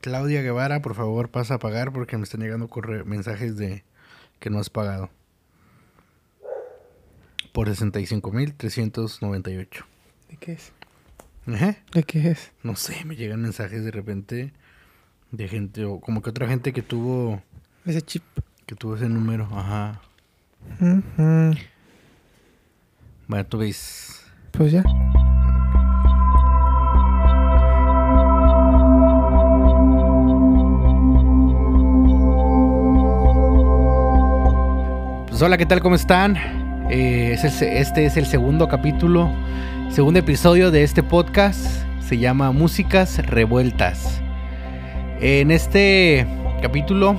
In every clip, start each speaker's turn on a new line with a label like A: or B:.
A: Claudia Guevara, por favor, pasa a pagar porque me están llegando corre mensajes de que no has pagado. Por 65.398.
B: ¿De qué es? ¿De qué es?
A: No sé, me llegan mensajes de repente de gente, o como que otra gente que tuvo,
B: Ese chip.
A: que tuvo ese número. Ajá.
B: Ujú.
A: Bueno, tú ves.
B: Pues ya.
A: Pues hola, ¿qué tal? ¿Cómo están? Eh, este es el segundo capítulo, segundo episodio de este podcast. Se llama Músicas Revueltas. En este capítulo,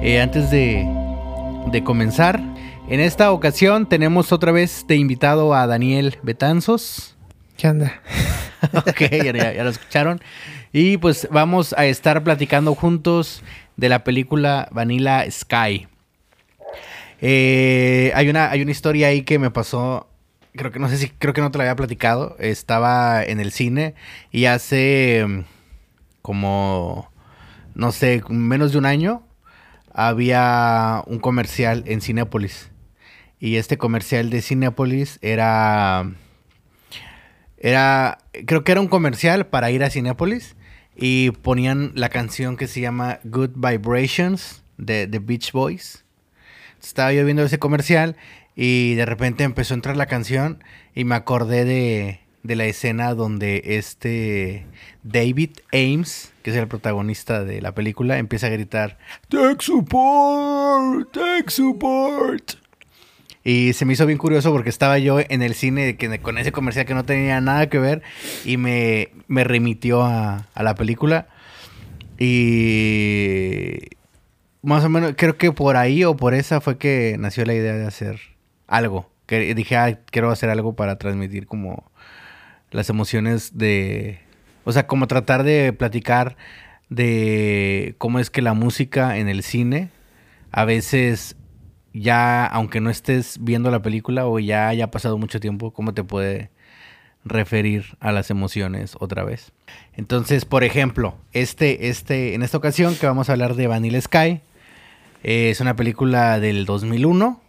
A: eh, antes de, de comenzar, en esta ocasión tenemos otra vez de invitado a Daniel Betanzos.
B: ¿Qué anda?
A: ok, ya, ya- ya lo escucharon. Y pues vamos a estar platicando juntos de la película Vanilla Sky. Eh, hay, una, hay una historia ahí que me pasó. Creo que no sé si creo que no te la había platicado. Estaba en el cine y hace mm, como no sé, menos de un año había un comercial en Cinépolis. Y este comercial de Cinépolis era era, creo que era un comercial para ir a Cinépolis y ponían la canción que se llama Good Vibrations de The Beach Boys. Estaba yo viendo ese comercial y de repente empezó a entrar la canción y me acordé de, de la escena donde este David Ames, que es el protagonista de la película, empieza a gritar Tech Support, Tech Support. Y se me hizo bien curioso porque estaba yo en el cine con ese comercial que no tenía nada que ver y me, me remitió a, a la película. Y más o menos creo que por ahí o por esa fue que nació la idea de hacer algo. Que dije, ah, quiero hacer algo para transmitir como las emociones de... O sea, como tratar de platicar de cómo es que la música en el cine a veces ya, aunque no estés viendo la película o ya haya pasado mucho tiempo, cómo te puede referir a las emociones otra vez. Entonces, por ejemplo, este, este, en esta ocasión que vamos a hablar de Vanilla Sky, eh, es una película del 2001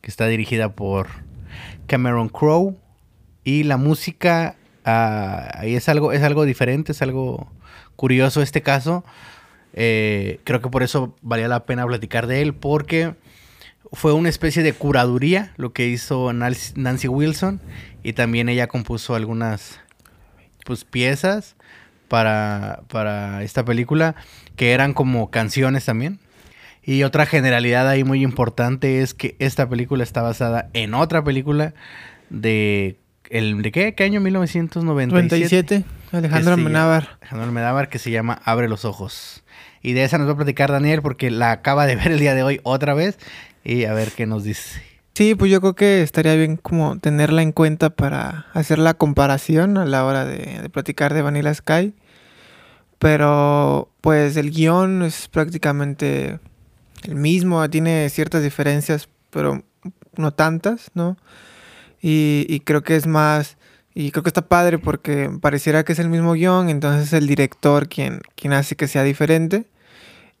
A: que está dirigida por Cameron Crowe y la música ahí es algo, es algo diferente, es algo curioso este caso. Eh, creo que por eso valía la pena platicar de él porque fue una especie de curaduría lo que hizo Nancy Wilson y también ella compuso algunas pues piezas para, para esta película que eran como canciones también. Y otra generalidad ahí muy importante es que esta película está basada en otra película de el de qué, ¿Qué año 1997.
B: 97. Alejandro
A: llama- Alejandro Amenábar que se llama Abre los ojos. Y de esa nos va a platicar Daniel porque la acaba de ver el día de hoy otra vez y a ver qué nos dice.
B: Sí, pues yo creo que estaría bien como tenerla en cuenta para hacer la comparación a la hora de, de platicar de Vanilla Sky. Pero pues el guion es prácticamente el mismo, tiene ciertas diferencias, pero no tantas, ¿no? Y, creo que es más, y creo que está padre porque pareciera que es el mismo guion, entonces es el director quien, quien hace que sea diferente.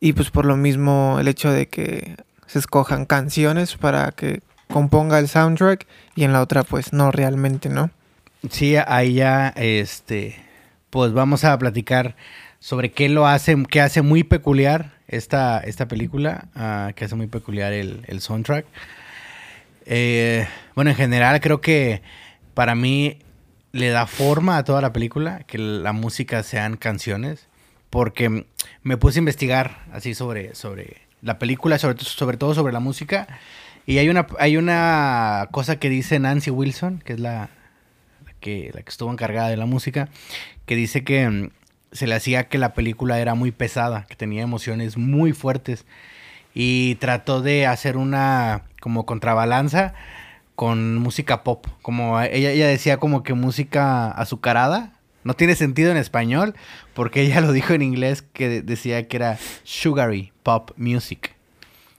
B: Y pues por lo mismo el hecho de que se escojan canciones para que componga el soundtrack y en la otra pues no realmente, ¿no?
A: Sí, ahí ya, este, pues vamos a platicar sobre qué lo hace, qué hace muy peculiar esta, esta película, ah, que hace muy peculiar el, el soundtrack. Eh, bueno, en general creo que para mí le da forma a toda la película, que la música sean canciones, porque me puse a investigar así sobre, sobre la película, sobre, sobre todo sobre la música, y hay una, hay una cosa que dice Nancy Wilson, que es la, que, la que estuvo encargada de la música, que dice que mm, se le hacía que la película era muy pesada, que tenía emociones muy fuertes y trató de hacer una como contrabalanza con música pop, como ella, ella decía como que música azucarada, no tiene sentido en español porque ella lo dijo en inglés que de- decía que era sugary pop music.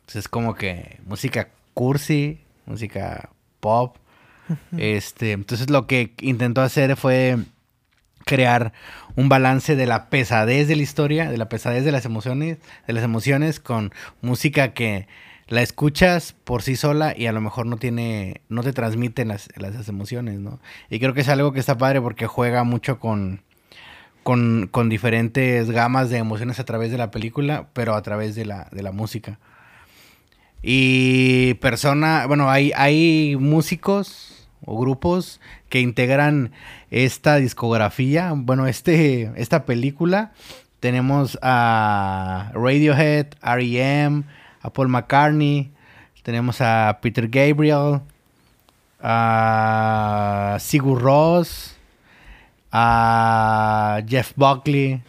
A: Entonces como que música cursi, música pop. Este, entonces lo que intentó hacer fue crear un balance de la pesadez de la historia, de la pesadez de las emociones, de las emociones con música que la escuchas por sí sola y a lo mejor no tiene, no te transmite las, las emociones, ¿no? Y creo que es algo que está padre porque juega mucho con, con, con, diferentes gamas de emociones a través de la película, pero a través de la, de la música. Y persona, bueno, hay, hay músicos o grupos que integran esta discografía, bueno, este, esta película. Tenemos a Radiohead, REM, a Paul McCartney, tenemos a Peter Gabriel, a Sigur Ross, a Jeff Buckley.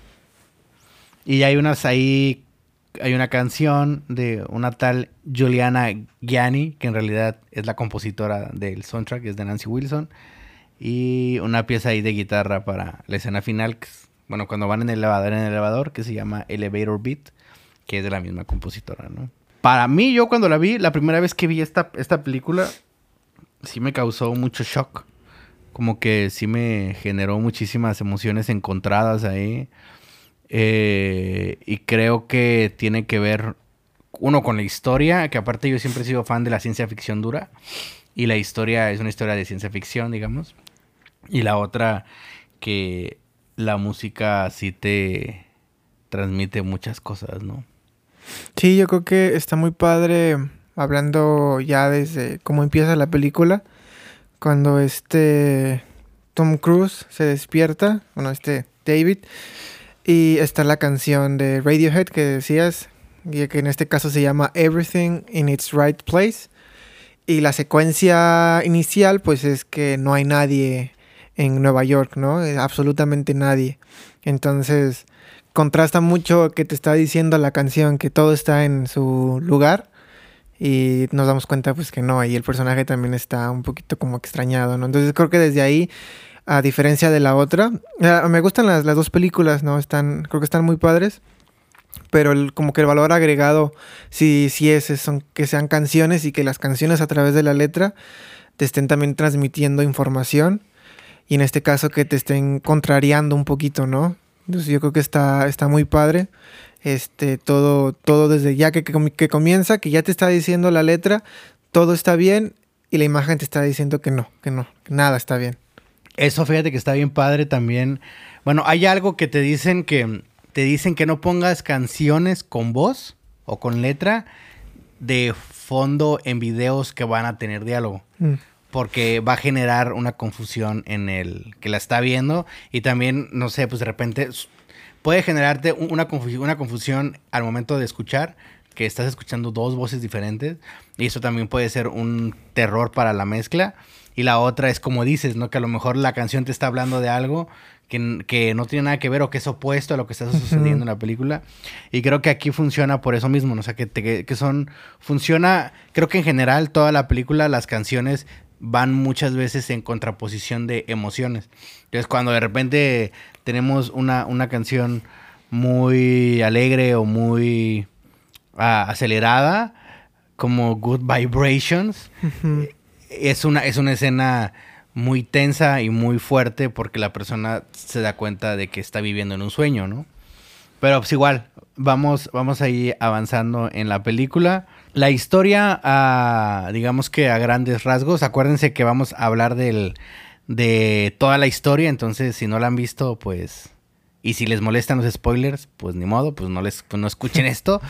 A: Y hay unas ahí, hay una canción de una tal Juliana Gianni, que en realidad es la compositora del soundtrack, es de Nancy Wilson. Y una pieza ahí de guitarra para la escena final, bueno, cuando van en el elevador, en el elevador, que se llama Elevator Beat, que es de la misma compositora, ¿no? Para mí, yo cuando la vi, la primera vez que vi esta, esta película, sí me causó mucho shock. Como que sí me generó muchísimas emociones encontradas ahí. Eh, y creo que tiene que ver, uno, con la historia, que aparte yo siempre he sido fan de la ciencia ficción dura. Y la historia es una historia de ciencia ficción, digamos. Y la otra, que la música sí te transmite muchas cosas, ¿no?
B: Sí, yo creo que está muy padre hablando ya desde cómo empieza la película. Cuando este Tom Cruise se despierta, bueno, este David, y está la canción de Radiohead que decías, que en este caso se llama Everything in its Right Place. Y la secuencia inicial, pues es que no hay nadie en Nueva York, ¿no? Absolutamente nadie. Entonces, contrasta mucho que te está diciendo la canción que todo está en su lugar y nos damos cuenta pues que no, y el personaje también está un poquito como extrañado, ¿no? Entonces creo que desde ahí, a diferencia de la otra, ah, me gustan las, las, dos películas, ¿no? Están, creo que están muy padres, pero como que el valor agregado sí, sí es, son que sean canciones y que las canciones a través de la letra te estén también transmitiendo información y en este caso que te estén contrariando un poquito, ¿no? Entonces yo creo que está, está muy padre. Este, todo, todo desde ya que, que, comienza, que ya te está diciendo la letra, todo está bien y la imagen te está diciendo que no, que no, que nada está bien.
A: Eso fíjate que está bien padre también. Bueno, hay algo que te dicen que te dicen que no pongas canciones con voz o con letra de fondo en videos que van a tener diálogo. Mm porque va a generar una confusión en el que la está viendo y también, no sé, pues de repente puede generarte una, confusión, una confusión al momento de escuchar, que estás escuchando dos voces diferentes y eso también puede ser un terror para la mezcla. Y la otra es como dices, ¿no? Que a lo mejor la canción te está hablando de algo que, que, no tiene nada que ver o que es opuesto a lo que está sucediendo en la película. Y creo que aquí funciona por eso mismo, ¿no? O sea, que, que, son, funciona, creo que en general toda la película, las canciones van muchas veces en contraposición de emociones. Entonces, cuando de repente tenemos una, una canción muy alegre o muy ah, acelerada, como Good Vibrations, es, una, es una escena muy tensa y muy fuerte porque la persona se da cuenta de que está viviendo en un sueño, ¿no? Pero pues igual, vamos, vamos a ir avanzando en la película. La historia, digamos que a grandes rasgos, acuérdense que vamos a hablar del, de toda la historia, entonces si no la han visto, pues... Y si les molestan los spoilers, pues ni modo, pues no les pues no escuchen esto.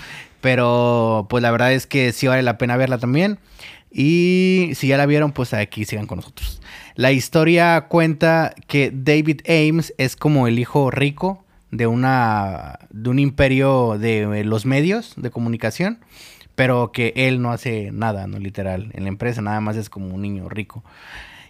A: Pero pues la verdad es que sí vale la pena verla también. Y si ya la vieron, pues aquí sigan con nosotros. La historia cuenta que David Ames es como el hijo rico de una de un imperio de los medios de comunicación pero que él no hace nada, ¿no? Literal, en la empresa nada más es como un niño rico.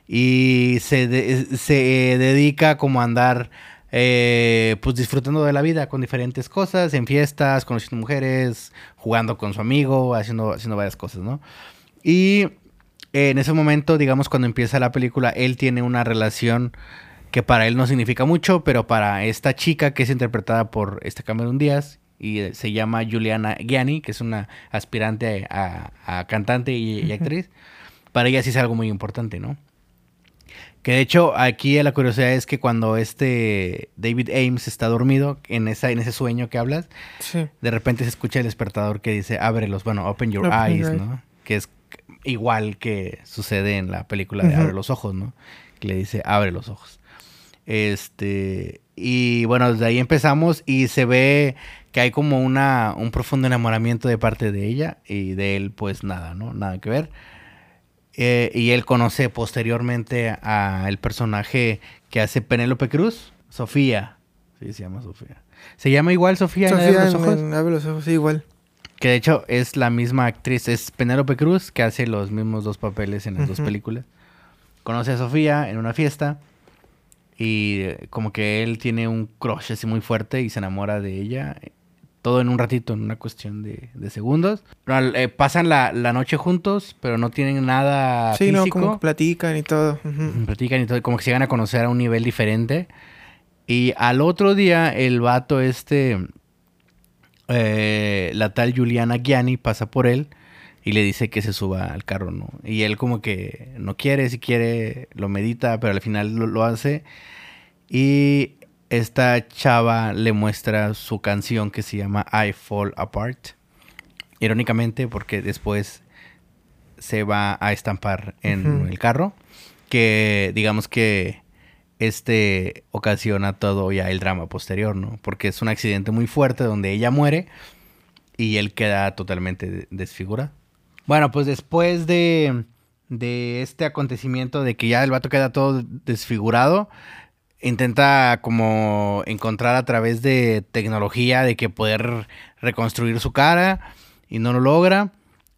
A: Y se, se dedica como a andar, eh, pues disfrutando de la vida con diferentes cosas, en fiestas, conociendo mujeres, jugando con su amigo, haciendo, haciendo varias cosas, ¿no? Y en ese momento, digamos, cuando empieza la película, él tiene una relación que para él no significa mucho, pero para esta chica que es interpretada por este Cameron Díaz, y eh, se llama Juliana Gianni, que es una aspirante a, cantante y, actriz. Para ella sí es algo muy importante, ¿no? Que de hecho, aquí la curiosidad es que cuando este David Ames está dormido, en, esa, en ese sueño que hablas, de repente se escucha el despertador que dice, ábrelos, bueno, open your eyes, ¿no? Que es igual que sucede en la película de Abre los ojos, ¿no? Que le dice, abre los ojos. Este, y bueno, desde ahí empezamos y se ve que hay como una, un profundo enamoramiento de parte de ella y de él, pues nada, ¿no? Nada que ver. Eh, y él conoce posteriormente a el personaje que hace Penélope Cruz, Sofía. Sí, se llama Sofía. ¿Se llama igual Sofía,
B: Sofía en los ojos? Abre los ojos, sí, igual.
A: Que de hecho es la misma actriz, es Penélope Cruz, que hace los mismos dos papeles en las dos películas. Conoce a Sofía en una fiesta y eh, como que él tiene un crush así muy fuerte y se enamora de ella todo en un ratito, en una cuestión de, segundos. Eh, pasan la, noche juntos, pero no tienen nada sí, no, como
B: platican y todo.
A: Platican y todo, como que se llegan a conocer a un nivel diferente. Y al otro día, el vato este, eh, la tal Juliana Gianni pasa por él y le dice que se suba al carro, ¿no? Y él como que no quiere, si quiere, lo medita, pero al final lo, lo hace. Y esta chava le muestra su canción que se llama I Fall Apart. Irónicamente, porque después se va a estampar en el carro. Que digamos que este ocasiona todo ya el drama posterior, ¿no? Porque es un accidente muy fuerte donde ella muere y él queda totalmente desfigurado. Bueno, pues después de, de este acontecimiento de que ya el vato queda todo desfigurado, intenta como encontrar a través de tecnología de que poder reconstruir su cara y no lo logra.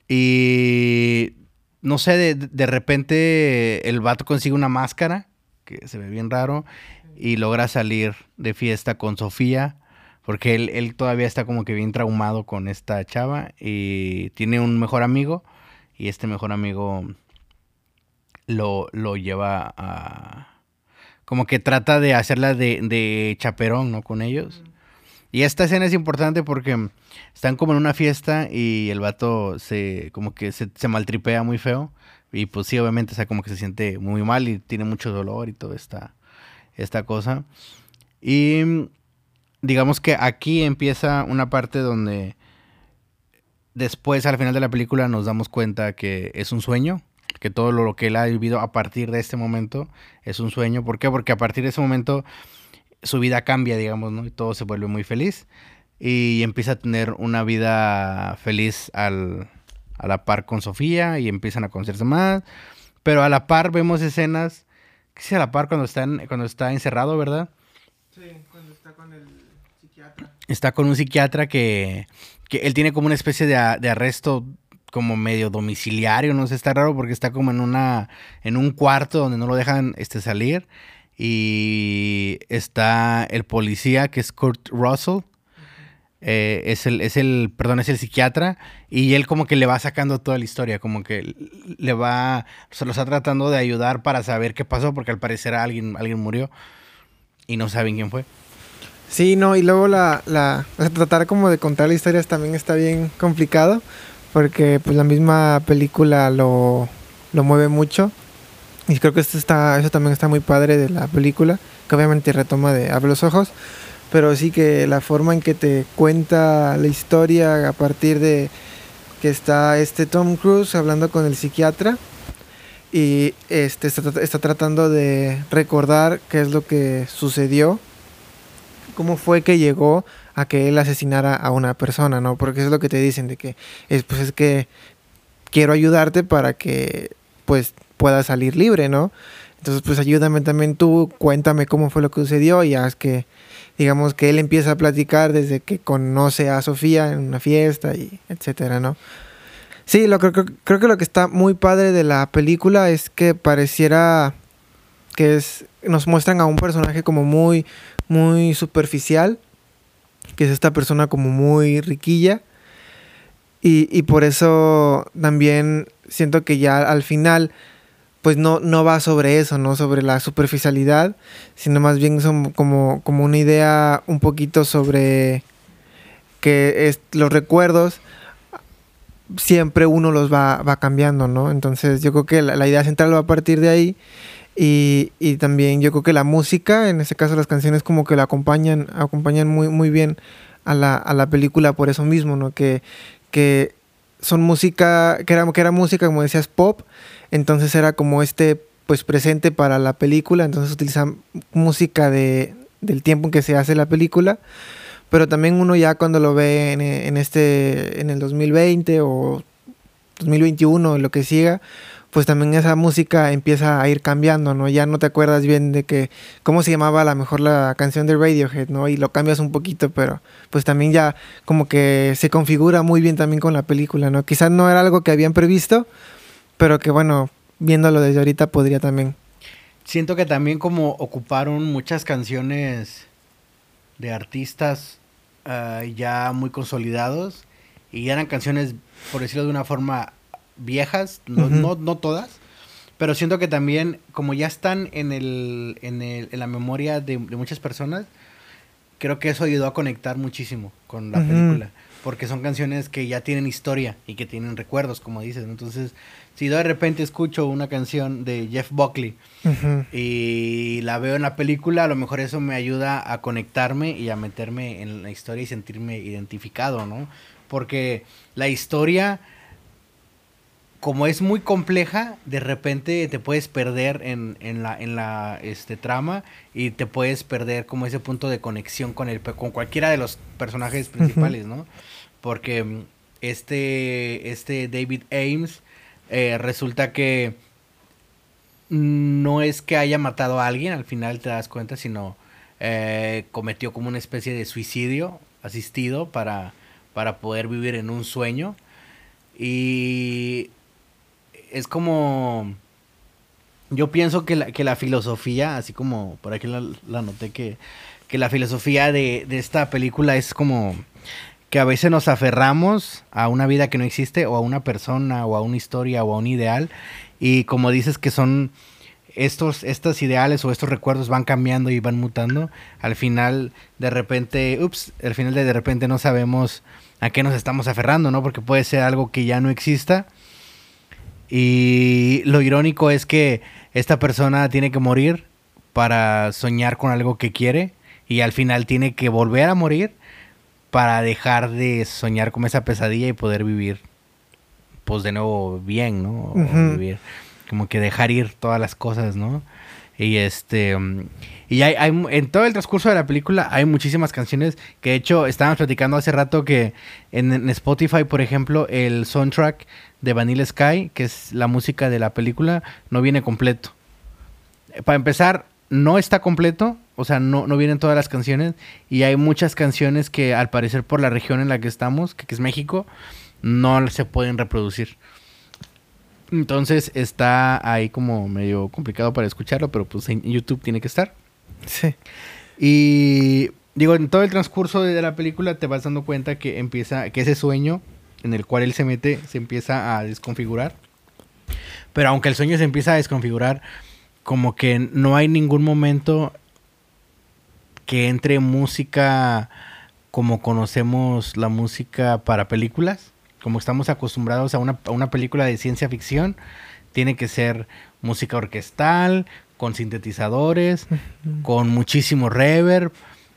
A: Y no sé, de, de repente el vato consigue una máscara que se ve bien raro y logra salir de fiesta con Sofía. Porque él, él, todavía está como que bien traumado con esta chava y tiene un mejor amigo y este mejor amigo lo, lo lleva a, como que trata de hacerla de, de chaperón, ¿no? Con ellos. Y esta escena es importante porque están como en una fiesta y el vato se, como que se, se maltripea muy feo. Y pues sí, obviamente, o sea, como que se siente muy mal y tiene mucho dolor y toda esta, esta cosa. Y digamos que aquí empieza una parte donde después, al final de la película, nos damos cuenta que es un sueño que todo lo que él ha vivido a partir de este momento es un sueño. ¿Por qué? Porque a partir de ese momento su vida cambia, digamos, ¿no? Y todo se vuelve muy feliz y empieza a tener una vida feliz al, a la par con Sofía y empiezan a conocerse más. Pero a la par vemos escenas, ¿qué es a la par cuando está, cuando está encerrado, verdad?
B: Sí, cuando está con el psiquiatra.
A: Está con un psiquiatra que, que él tiene como una especie de, de arresto como medio domiciliario, no sé, está raro porque está como en una en un cuarto donde no lo dejan este salir y está el policía que es Kurt Russell. Eh, es el, es el, perdón, es el psiquiatra y él como que le va sacando toda la historia, como que le va, se lo está tratando de ayudar para saber qué pasó, porque al parecer alguien, alguien murió y no saben quién fue.
B: Sí, no, y luego la, la, tratar como de contar la historia también está bien complicado, porque pues la misma película lo, lo mueve mucho. Y creo que esto está, eso también está muy padre de la película, que obviamente retoma de Abre los ojos, pero sí que la forma en que te cuenta la historia a partir de que está este Tom Cruise hablando con el psiquiatra y este está, está tratando de recordar qué es lo que sucedió, cómo fue que llegó a que él asesinara a una persona, ¿no? Porque es lo que te dicen de que es pues es que quiero ayudarte para que pues pueda salir libre, ¿no? Entonces pues ayúdame también tú, cuéntame cómo fue lo que sucedió y haz que digamos que él empieza a platicar desde que conoce a Sofía en una fiesta y etcétera, ¿no? Sí, lo creo, creo que lo que está muy padre de la película es que pareciera que es nos muestran a un personaje como muy muy superficial que es esta persona como muy riquilla. Y, por eso también siento que ya al final, pues no, no va sobre eso, no sobre la superficialidad, sino más bien son como, como una idea un poquito sobre que los recuerdos siempre uno los va, va cambiando, ¿no? Entonces yo creo que la, la idea central va a partir de ahí Y, y, también yo creo que la música, en este caso las canciones como que la acompañan, acompañan muy, muy bien a la, a la película por eso mismo, ¿no? Que, que son música, que era, que era música, como decías, pop, entonces era como este pues presente para la película, entonces utilizan música de, del tiempo en que se hace la película, pero también uno ya cuando lo ve en, en este, en el 2020 o 2021 lo que siga, pues también esa música empieza a ir cambiando, ¿no? Ya no te acuerdas bien de que cómo se llamaba a lo mejor la canción de Radiohead, ¿no? Y lo cambias un poquito, pero pues también ya como que se configura muy bien también con la película, ¿no? Quizás no era algo que habían previsto, pero que bueno, viéndolo desde ahorita podría también.
A: Siento que también como ocuparon muchas canciones de artistas uh, ya muy consolidados y eran canciones, por decirlo de una forma, viejas, no, uh -huh. no, no, todas, pero siento que también como ya están en, el, en, el, en la memoria de, de, muchas personas, creo que eso ayudó a conectar muchísimo con la uh -huh. película, porque son canciones que ya tienen historia y que tienen recuerdos, como dices, ¿no? entonces si de repente escucho una canción de Jeff Buckley uh -huh. y la veo en la película, a lo mejor eso me ayuda a conectarme y a meterme en la historia y sentirme identificado, ¿no? Porque la historia, como es muy compleja, de repente te puedes perder en, en la, en la este, trama y te puedes perder como ese punto de conexión con, el, con cualquiera de los personajes principales. ¿no? Porque mm, este, este David Ames eh, resulta que no es que haya matado a alguien, al final te das cuenta, sino eh, cometió como una especie de suicidio asistido para, para poder vivir en un sueño. Y es como... Yo pienso que la, que la filosofía, así como por aquí la, la noté, que, que la filosofía de, de esta película es como que a veces nos aferramos a una vida que no existe o a una persona o a una historia o a un ideal y como dices que son estos estos ideales o estos recuerdos van cambiando y van mutando al final de repente ups al final de, de repente no sabemos a qué nos estamos aferrando no porque puede ser algo que ya no exista y lo irónico es que esta persona tiene que morir para soñar con algo que quiere y al final tiene que volver a morir para dejar de soñar con esa pesadilla y poder vivir, pues de nuevo bien, ¿no? Uh -huh. vivir, como que dejar ir todas las cosas, ¿no? Y este, y hay, hay, en todo el transcurso de la película hay muchísimas canciones que de hecho estábamos platicando hace rato que en, en Spotify, por ejemplo, el soundtrack de Vanilla Sky, que es la música de la película, no viene completo. Para empezar, no está completo, o sea, no, no vienen todas las canciones y hay muchas canciones que al parecer por la región en la que estamos, que, que es México, no se pueden reproducir. Entonces está ahí como medio complicado para escucharlo, pero pues en YouTube tiene que estar.
B: Sí.
A: Y digo, en todo el transcurso de la película te vas dando cuenta que empieza, que ese sueño en el cual él se mete se empieza a desconfigurar. Pero aunque el sueño se empieza a desconfigurar, como que no hay ningún momento que entre música como conocemos la música para películas, como estamos acostumbrados a una, a una película de ciencia ficción, tiene que ser música orquestal, con sintetizadores, con muchísimo reverb.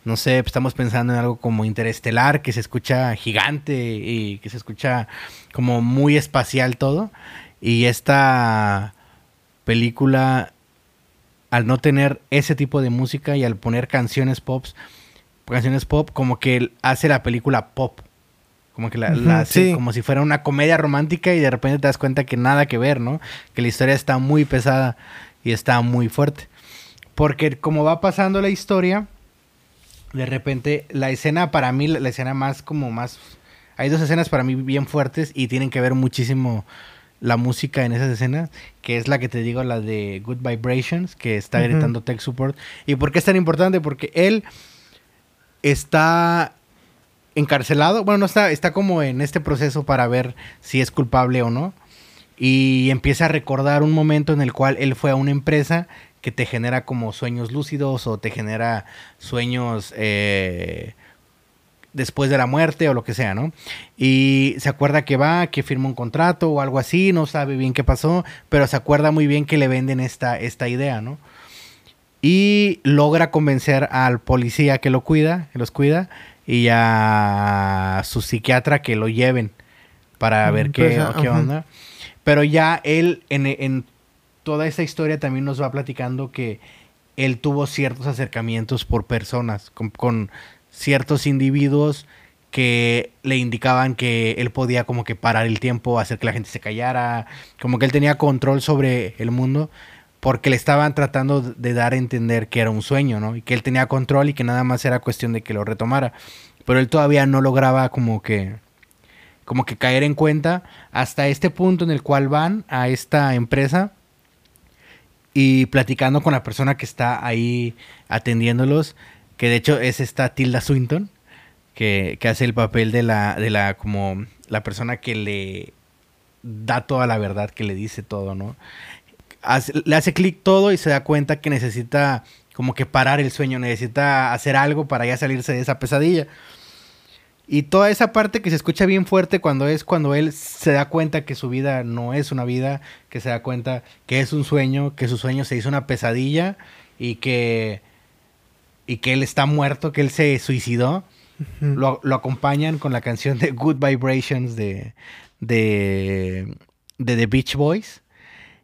A: No sé, estamos pensando en algo como interestelar, que se escucha gigante y que se escucha como muy espacial todo. Y esta película al no tener ese tipo de música y al poner canciones pop, canciones pop, como que hace la película pop. Como que la, hace sí. como si fuera una comedia romántica y de repente te das cuenta que nada que ver, ¿no? Que la historia está muy pesada y está muy fuerte. Porque como va pasando la historia, de repente la escena para mí, la escena más como más... Hay dos escenas para mí bien fuertes y tienen que ver muchísimo la música en esas escenas, que es la que te digo, la de Good Vibrations, que está uh -huh. gritando Tech Support. ¿Y por qué es tan importante? Porque él está encarcelado, bueno, no está, está como en este proceso para ver si es culpable o no. Y empieza a recordar un momento en el cual él fue a una empresa que te genera como sueños lúcidos o te genera sueños eh, después de la muerte o lo que sea, ¿no? Y se acuerda que va, que firma un contrato o algo así, no sabe bien qué pasó, pero se acuerda muy bien que le venden esta, esta idea, ¿no? Y logra convencer al policía que lo cuida, que los cuida, y a su psiquiatra que lo lleven para ver qué, pues, qué onda. Pero ya él, en, en toda esta historia también nos va platicando que él tuvo ciertos acercamientos por personas, con, ciertos individuos que le indicaban que él podía como que parar el tiempo, hacer que la gente se callara, como que él tenía control sobre el mundo, porque le estaban tratando de dar a entender que era un sueño, ¿no? Y que él tenía control y que nada más era cuestión de que lo retomara. Pero él todavía no lograba como que como que caer en cuenta hasta este punto en el cual van a esta empresa y platicando con la persona que está ahí atendiéndolos, que de hecho es esta Tilda Swinton, que, hace el papel de la, de la, como la persona que le da toda la verdad, que le dice todo, ¿no? le hace clic todo y se da cuenta que necesita como que parar el sueño, necesita hacer algo para ya salirse de esa pesadilla. Y toda esa parte que se escucha bien fuerte cuando es cuando él se da cuenta que su vida no es una vida, que se da cuenta que es un sueño, que su sueño se hizo una pesadilla y que y que él está muerto, que él se suicidó. lo, acompañan con la canción de Good Vibrations de, de, de The Beach Boys.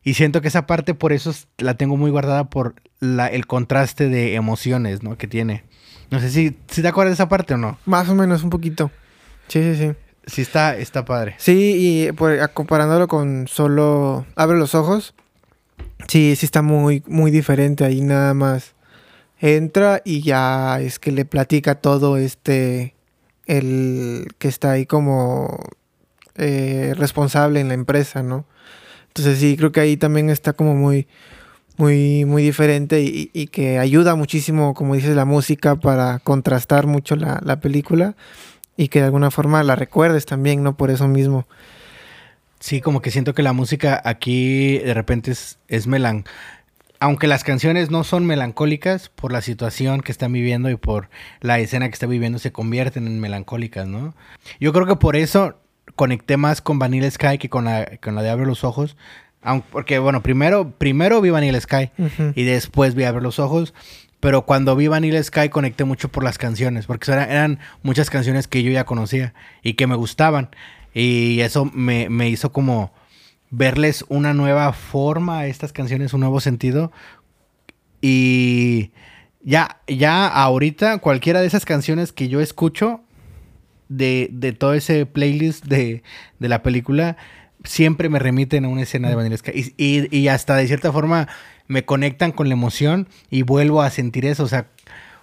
A: Y siento que esa parte por eso la tengo muy guardada por la, el contraste de emociones ¿no? que tiene. No sé si, si te acuerdas de esa parte o no.
B: Más o menos, un poquito. Sí, sí, sí.
A: Sí, está, está padre.
B: Sí, y pues, comparándolo con solo Abre los ojos, sí, sí está muy, muy diferente. Ahí nada más entra y ya es que le platica todo este, el que está ahí como eh, responsable en la empresa, ¿no? Entonces sí, creo que ahí también está como muy, muy, muy diferente y, que ayuda muchísimo, como dices, la música para contrastar mucho la, película y que de alguna forma la recuerdes también, ¿no? Por eso mismo.
A: Sí, como que siento que la música aquí de repente es, es melan... Aunque las canciones no son melancólicas por la situación que están viviendo y por la escena que está viviendo, se convierten en melancólicas, ¿no? Yo creo que por eso conecté más con Vanilla Sky que con la, con la de Abre los Ojos, porque, bueno, primero, primero vi Vanilla Sky y después vi a ver los ojos. Pero cuando vi Vanilla Sky conecté mucho por las canciones, porque eran, muchas canciones que yo ya conocía y que me gustaban. Y eso me, hizo como verles una nueva forma a estas canciones, un nuevo sentido. Y ya, ya ahorita cualquiera de esas canciones que yo escucho de, de todo ese playlist de, de la película, siempre me remiten a una escena de Vanilla Sky. Y, hasta de cierta forma me conectan con la emoción y vuelvo a sentir eso. O sea,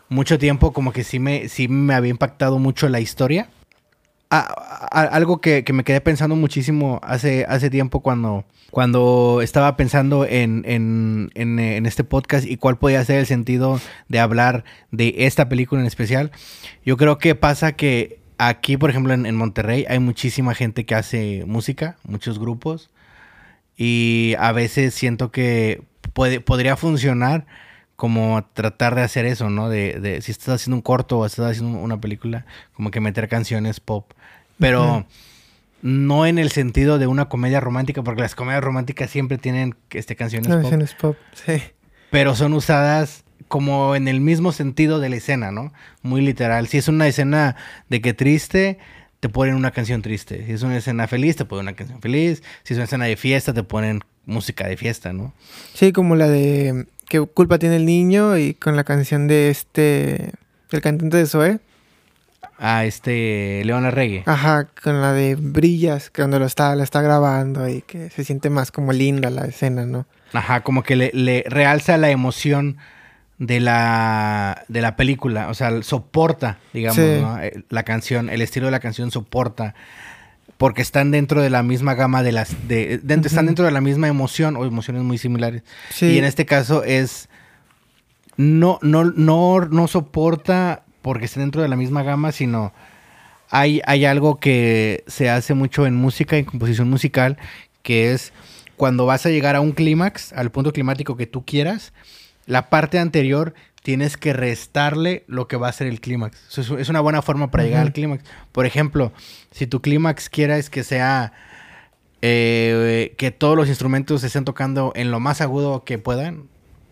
A: mucho tiempo como que sí me, sí me había impactado mucho la historia. algo que, me quedé pensando muchísimo hace, hace tiempo cuando, cuando estaba pensando en, en, en, este podcast y cuál podía ser el sentido de hablar de esta película en especial. Yo creo que pasa que aquí, por ejemplo, en, Monterrey hay muchísima gente que hace música, muchos grupos. Y a veces siento que puede, podría funcionar como tratar de hacer eso, ¿no? De, si estás haciendo un corto o estás haciendo una película, como que meter canciones pop. Pero no en el sentido de una comedia romántica, porque las comedias románticas siempre tienen este, canciones,
B: canciones pop. Sí.
A: Pero son usadas como en el mismo sentido de la escena, ¿no? Muy literal. Si es una escena de que triste, te ponen una canción triste. Si es una escena feliz, te ponen una canción feliz. Si es una escena de fiesta, te ponen música de fiesta, ¿no?
B: Sí, como la de ¿Qué culpa tiene el niño? Y con la canción de este, el cantante de Zoe.
A: Ah, este, León Arregue.
B: Ajá, con la de Brillas, que cuando lo está, la está grabando y que se siente más como linda la escena, ¿no?
A: Ajá, como que le, le realza la emoción de la, de la película. O sea, soporta, digamos, eh, la canción, el estilo de la canción soporta. Porque están dentro de la misma gama de las. De, Están dentro de la misma emoción o emociones muy similares. Y en este caso es. No, no, no, no soporta porque está dentro de la misma gama, sino hay, hay algo que se hace mucho en música y en composición musical, que es cuando vas a llegar a un clímax, al punto climático que tú quieras, la parte anterior tienes que restarle lo que va a ser el clímax. es una buena forma para llegar al clímax. Por ejemplo, si tu clímax quieres que sea eh, que todos los instrumentos se estén tocando en lo más agudo que puedan,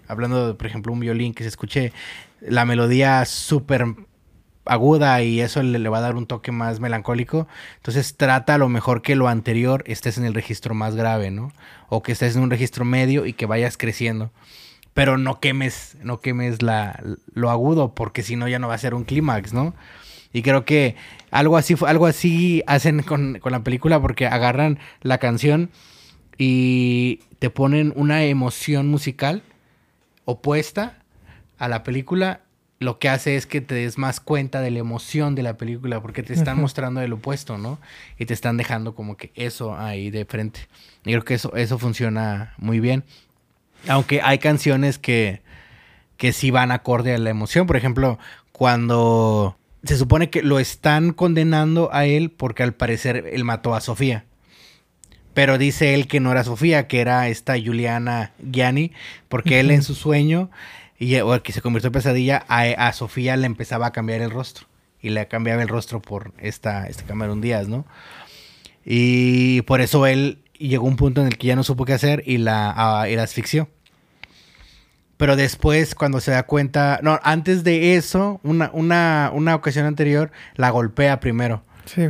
A: hablando de, por ejemplo, un violín que se escuche la melodía súper aguda y eso le, va a dar un toque más melancólico. Entonces trata a lo mejor que lo anterior estés en el registro más grave, ¿no? O que estés en un registro medio y que vayas creciendo. Pero no quemes, no quemes la, lo agudo, porque si no ya no va a ser un clímax, ¿no? Y creo que algo así, algo así hacen con, con la película porque agarran la canción y te ponen una emoción musical opuesta a la película lo que hace es que te des más cuenta de la emoción de la película, porque te están mostrando el opuesto, ¿no? Y te están dejando como que eso ahí de frente. Y creo que eso, eso funciona muy bien. Aunque hay canciones que, que sí van acorde a la emoción. Por ejemplo, cuando se supone que lo están condenando a él porque al parecer él mató a Sofía. Pero dice él que no era Sofía, que era esta Juliana Gianni, porque él en su sueño y o que se convirtió en pesadilla, a, Sofía le empezaba a cambiar el rostro. Y le cambiaba el rostro por esta, este Cameron Díaz, ¿no? Y por eso él llegó a un punto en el que ya no supo qué hacer y la, asfixió. Pero después, cuando se da cuenta, no, antes de eso, una, una, una ocasión anterior, la golpea primero.
B: Sí.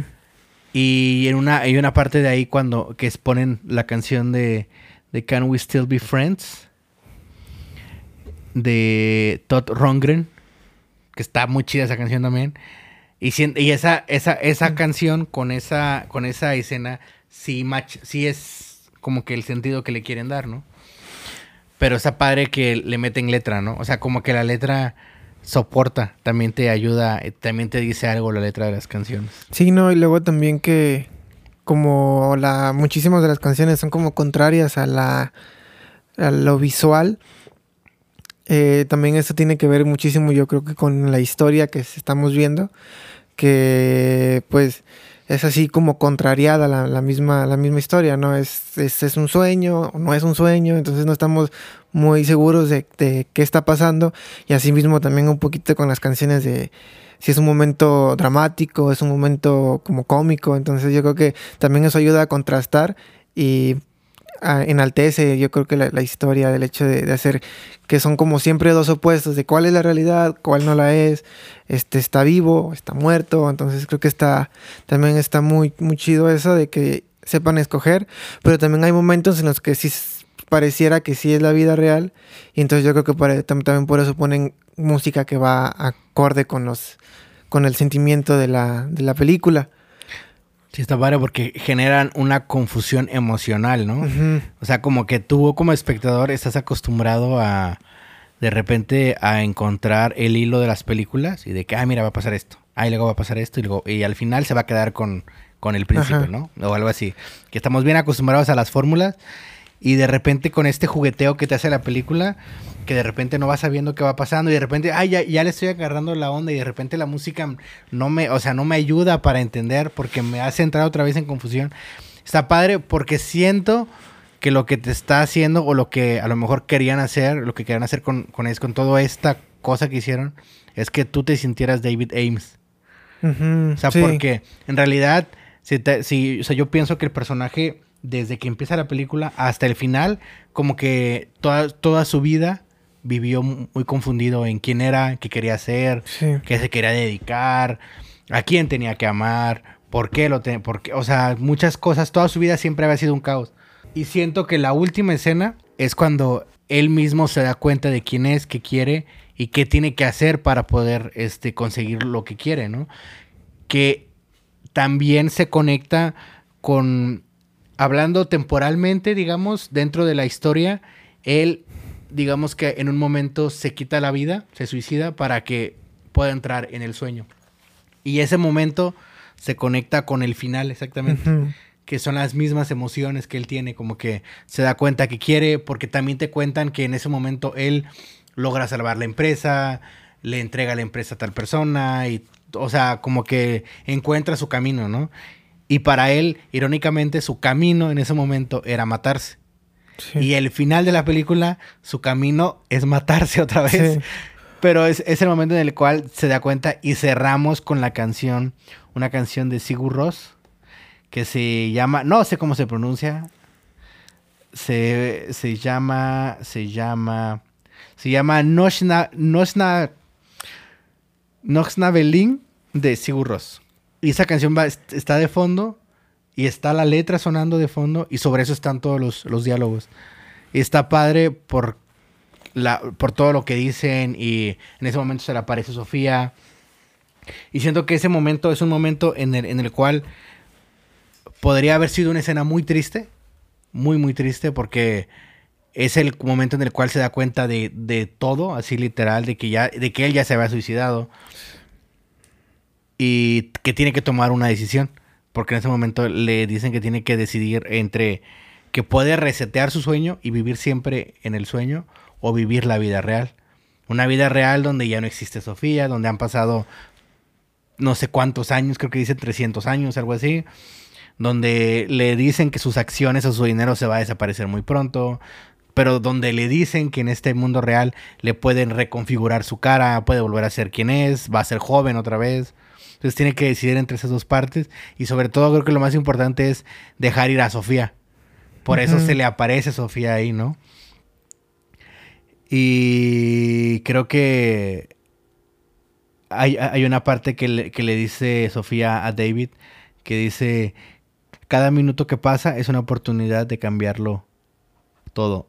A: Y en una, hay una parte de ahí cuando que exponen la canción de, de Can We Still Be Friends de Todd Rongren, que está muy chida esa canción también. Y, y esa, esa, esa canción con esa, con esa escena sí, match, sí es como que el sentido que le quieren dar, ¿no? Pero está padre que le meten letra, ¿no? O sea, como que la letra soporta, también te ayuda, eh, también te dice algo la letra de las canciones.
B: Sí, no, y luego también que como la muchísimas de las canciones son como contrarias a la a lo visual, eh, también esto tiene que ver muchísimo, yo creo que con la historia que estamos viendo, que pues es así como contrariada la, misma, la misma historia, ¿no? Es, es, un sueño no es un sueño, entonces no estamos muy seguros de, de qué está pasando y así mismo también un poquito con las canciones de si es un momento dramático, es un momento como cómico, entonces yo creo que también eso ayuda a contrastar y enaltece yo creo que la, historia del hecho de, hacer que son como siempre dos opuestos de cuál es la realidad, cuál no la es, este está vivo, está muerto, entonces creo que está también está muy muy chido eso de que sepan escoger, pero también hay momentos en los que sí pareciera que sí es la vida real y entonces yo creo que también por eso ponen música que va acorde con los con el sentimiento de la, de la película.
A: Sí, está padre porque generan una confusión emocional, ¿no? O sea, como que tú como espectador estás acostumbrado a de repente a encontrar el hilo de las películas y de que, ah, mira, va a pasar esto, ah, y luego va a pasar esto, y, luego, y al final se va a quedar con, con el príncipe, ¿no? O algo así. Que estamos bien acostumbrados a las fórmulas y de repente con este jugueteo que te hace la película, que de repente no vas sabiendo qué va pasando y de repente, ay, ya, ya le estoy agarrando la onda y de repente la música no me, o sea, no me ayuda para entender porque me hace entrar otra vez en confusión. Está padre porque siento que lo que te está haciendo o lo que a lo mejor querían hacer, lo que querían hacer con, con, con toda esta cosa que hicieron, es que tú te sintieras David Ames. o sea, porque en realidad, si, si, o sea, yo pienso que el personaje, desde que empieza la película hasta el final, como que toda, toda su vida vivió muy confundido en quién era, qué quería hacer, qué se quería dedicar, a quién tenía que amar, por qué lo tenía, o sea, muchas cosas, toda su vida siempre había sido un caos. Y siento que la última escena es cuando él mismo se da cuenta de quién es, qué quiere y qué tiene que hacer para poder este, conseguir lo que quiere, ¿no? Que también se conecta con, hablando temporalmente, digamos, dentro de la historia, él digamos que en un momento se quita la vida, se suicida para que pueda entrar en el sueño. Y ese momento se conecta con el final exactamente. Que son las mismas emociones que él tiene, como que se da cuenta que quiere, porque también te cuentan que en ese momento él logra salvar la empresa, le entrega la empresa a tal persona, y, o sea, como que encuentra su camino, ¿no? Y para él, irónicamente, su camino en ese momento era matarse. Y el final de la película, su camino es matarse otra vez. Pero es, es, el momento en el cual se da cuenta y cerramos con la canción, una canción de Sigur Ross, que se llama, no sé cómo se pronuncia, se, se llama, se llama, se llama Noshna, Noshna, Noshna Belin de Sigur Ross. Y esa canción va, está de fondo y está la letra sonando de fondo y sobre eso están todos los, los diálogos. Y está padre por, la, por todo lo que dicen y en ese momento se le aparece Sofía. Y siento que ese momento es un momento en el, en el cual podría haber sido una escena muy triste, muy, muy triste, porque es el momento en el cual se da cuenta de, de, todo, así literal, de que, ya, de que él ya se había suicidado y que tiene que tomar una decisión, porque en ese momento le dicen que tiene que decidir entre que puede resetear su sueño y vivir siempre en el sueño o vivir la vida real. Una vida real donde ya no existe Sofía, donde han pasado no sé cuántos años, creo que dice 300 años, algo así, donde le dicen que sus acciones o su dinero se va a desaparecer muy pronto, pero donde le dicen que en este mundo real le pueden reconfigurar su cara, puede volver a ser quien es, va a ser joven otra vez. Entonces tiene que decidir entre esas dos partes y sobre todo creo que lo más importante es dejar ir a Sofía. Por eso se le aparece Sofía ahí, ¿no? Y creo que hay, hay una parte que le, que le dice Sofía a David, que dice, cada minuto que pasa es una oportunidad de cambiarlo todo.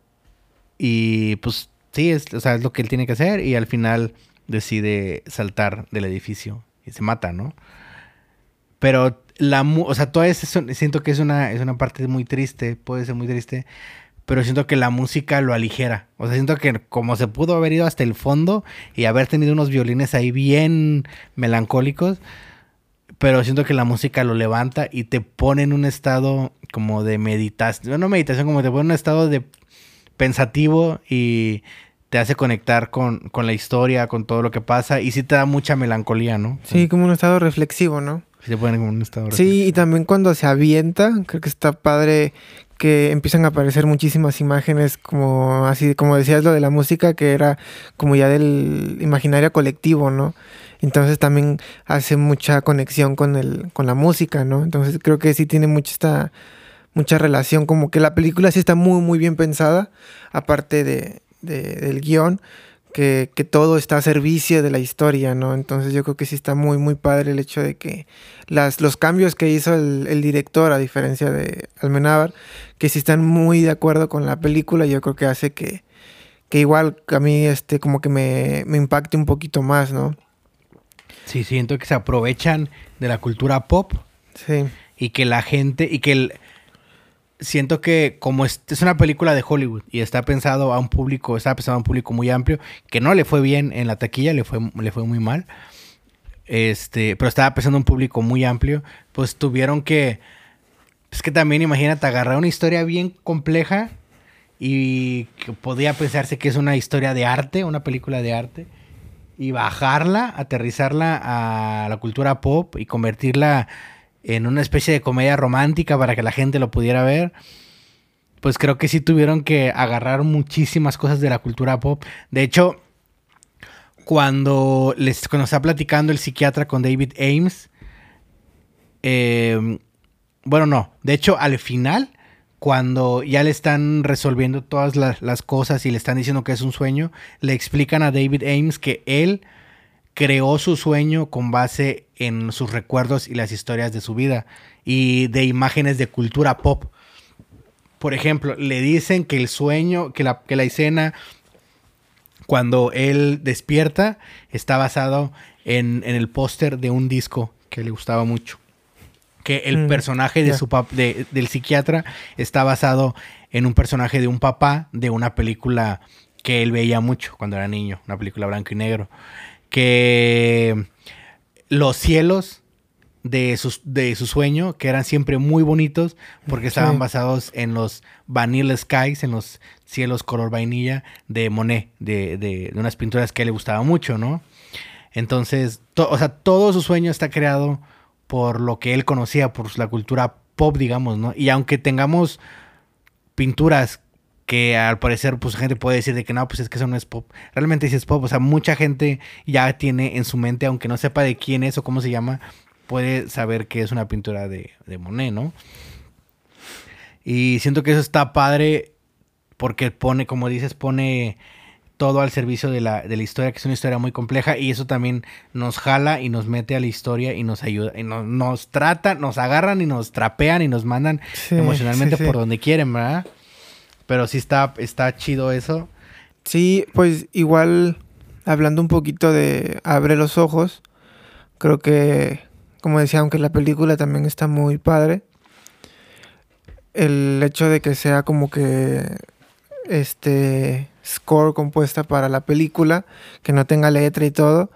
A: Y pues sí, es, o sea, es lo que él tiene que hacer y al final decide saltar del edificio y se mata, ¿no? Pero la, o sea, todo eso siento que es una, es una parte muy triste, puede ser muy triste, pero siento que la música lo aligera. O sea, siento que como se pudo haber ido hasta el fondo y haber tenido unos violines ahí bien melancólicos, pero siento que la música lo levanta y te pone en un estado como de meditación, no meditación, como te pone en un estado de pensativo y te hace conectar con, con la historia, con todo lo que pasa y sí te da mucha melancolía, ¿no?
B: Sí, como un estado reflexivo, ¿no?
A: Sí, te pone como un estado
B: Sí, y también cuando se avienta, creo que está padre que empiezan a aparecer muchísimas imágenes como así, como decías lo de la música, que era como ya del imaginario colectivo, ¿no? Entonces también hace mucha conexión con el, con la música, ¿no? Entonces creo que sí tiene mucha esta mucha relación, como que la película sí está muy, muy bien pensada, aparte de, del guion, que, todo está a servicio de la historia, ¿no? Entonces yo creo que sí está muy, muy padre el hecho de que las, los cambios que hizo el, director, a diferencia de Almenábar, que sí están muy de acuerdo con la película, yo creo que hace que, que igual a mí este, como que me, me impacte un poquito más, ¿no?
A: Sí, siento que se aprovechan de la cultura pop.
B: Sí.
A: Y que la gente, y que el, siento que como es, una película de Hollywood y está pensado a un público, está pensado a un público muy amplio, que no le fue bien en la taquilla, le fue, le fue muy mal. Este, pero estaba pensando a un público muy amplio, pues tuvieron que es que también imagínate agarrar una historia bien compleja y que podía pensarse que es una historia de arte, una película de arte y bajarla, aterrizarla a la cultura pop y convertirla en una especie de comedia romántica para que la gente lo pudiera ver, pues creo que sí tuvieron que agarrar muchísimas cosas de la cultura pop. De hecho, cuando, les, cuando está platicando el psiquiatra con David Ames, em, bueno, no, de hecho al final, cuando ya le están resolviendo todas las, las, cosas y le están diciendo que es un sueño, le explican a David Ames que él creó su sueño con base en sus recuerdos y las historias de su vida y de imágenes de cultura pop. Por ejemplo, le dicen que el sueño, que la, que la escena cuando él despierta está basado en, el póster de un disco que le gustaba mucho. Que el mm, personaje de su de, del psiquiatra está basado en un personaje de un papá de una película que él veía mucho cuando era niño, una película blanco y negro que los cielos de, sus, de su sueño, que eran siempre muy bonitos, porque estaban basados en los Vanilla Skies, en los cielos color vainilla de Monet, de, de, unas pinturas que a él le gustaba mucho, ¿no? Entonces, o sea, todo su sueño está creado por lo que él conocía, por la cultura pop, digamos, ¿no? Y aunque tengamos pinturas que al parecer pues gente puede decir de que no, pues es que eso no es pop. Realmente sí es pop, o sea, mucha gente ya tiene en su mente, aunque no sepa de quién es o cómo se llama, puede saber que es una pintura de, de Monet, ¿no? Y siento que eso está padre porque pone, como dices, pone todo al servicio de la, de la historia, que es una historia muy compleja, y eso también nos jala y nos mete a la historia y nos ayuda, y nos, nos tratan, nos agarran y nos trapean y nos mandan emocionalmente por donde quieren, ¿verdad? Pero sí está, está chido eso.
B: Sí, pues igual, hablando un poquito de Abre los ojos, creo que, como decía, aunque la película también está muy padre, el hecho de que sea como que este score compuesta para la película, que no tenga letra y todo,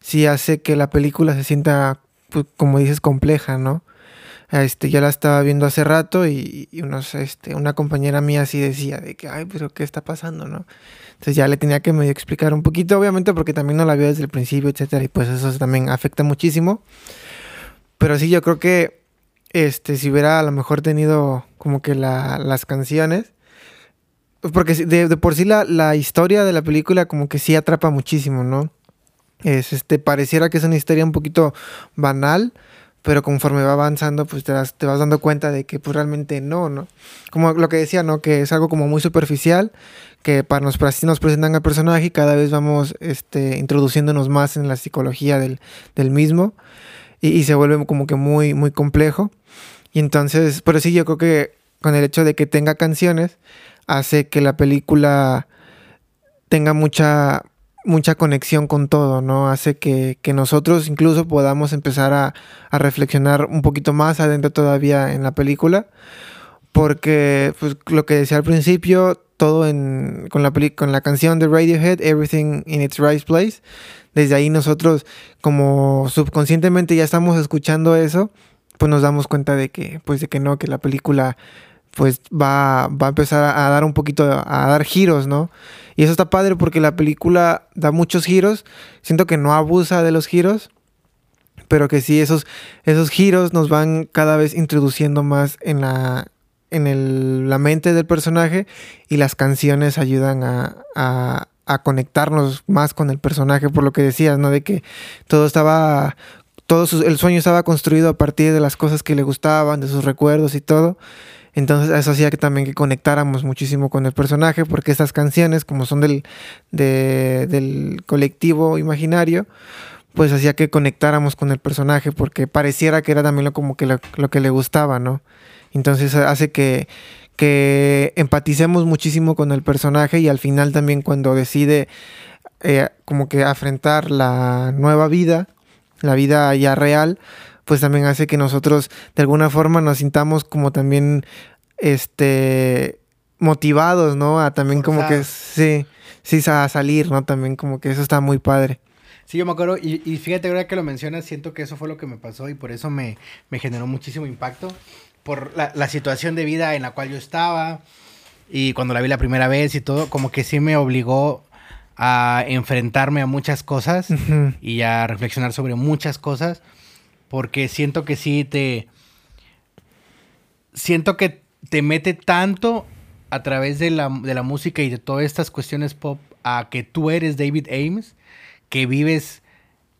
B: sí hace que la película se sienta, pues, como dices, compleja, ¿no? Este, ya la estaba viendo hace rato y, unos, este, una compañera mía así decía de que, ay, pero ¿qué está pasando, no? Entonces ya le tenía que medio explicar un poquito, obviamente porque también no la vio desde el principio, etcétera, y pues eso también afecta muchísimo. Pero sí, yo creo que, este, si hubiera a lo mejor tenido como que las canciones, porque de, por sí la, la, historia de la película como que sí atrapa muchísimo, ¿no? Es, este, pareciera que es una historia un poquito banal, pero conforme va avanzando, pues te vas, te vas dando cuenta de que pues realmente no, ¿no? Como lo que decía, ¿no? Que es algo como muy superficial, que para nos, así nos presentan al personaje y cada vez vamos este, introduciéndonos más en la psicología del, del mismo y, y, se vuelve como que muy, muy complejo. Y entonces, pero sí, yo creo que con el hecho de que tenga canciones, hace que la película tenga mucha, mucha conexión con todo, ¿no? Hace que, nosotros incluso podamos empezar a, reflexionar un poquito más adentro todavía en la película. Porque, pues, lo que decía al principio, todo en, con, la con la canción de Radiohead, Everything in its Right Place, desde ahí nosotros como subconscientemente ya estamos escuchando eso, pues nos damos cuenta de que, pues de que no, que la película pues va, va a empezar a dar un poquito, a dar giros, ¿no? Y eso está padre porque la película da muchos giros. Siento que no abusa de los giros, pero que sí, esos, esos giros nos van cada vez introduciendo más en la, en el, la mente del personaje y las canciones ayudan a, a, a, conectarnos más con el personaje, por lo que decías, ¿no? De que todo estaba, todo el sueño estaba construido a partir de las cosas que le gustaban, de sus recuerdos y todo. Entonces eso hacía que también que conectáramos muchísimo con el personaje, porque estas canciones, como son del, del colectivo imaginario, pues hacía que conectáramos con el personaje, porque pareciera que era también lo, como que lo, que le gustaba, ¿no? Entonces hace que, que empaticemos muchísimo con el personaje y al final también cuando decide eh, como que afrontar la nueva vida, la vida ya real, pues también hace que nosotros de alguna forma nos sintamos como también este motivados, ¿no? A también como que sí, sí, a salir, ¿no? También como que eso está muy padre.
A: Sí, yo me acuerdo, y, fíjate ahora que lo mencionas, siento que eso fue lo que me pasó y por eso me, generó muchísimo impacto por la, la, situación de vida en la cual yo estaba y cuando la vi la primera vez y todo, como que sí me obligó a enfrentarme a muchas cosas y a reflexionar sobre muchas cosas porque siento que sí te... Siento que te mete tanto a través de la, de la música y de todas estas cuestiones pop a que tú eres David Ames, que vives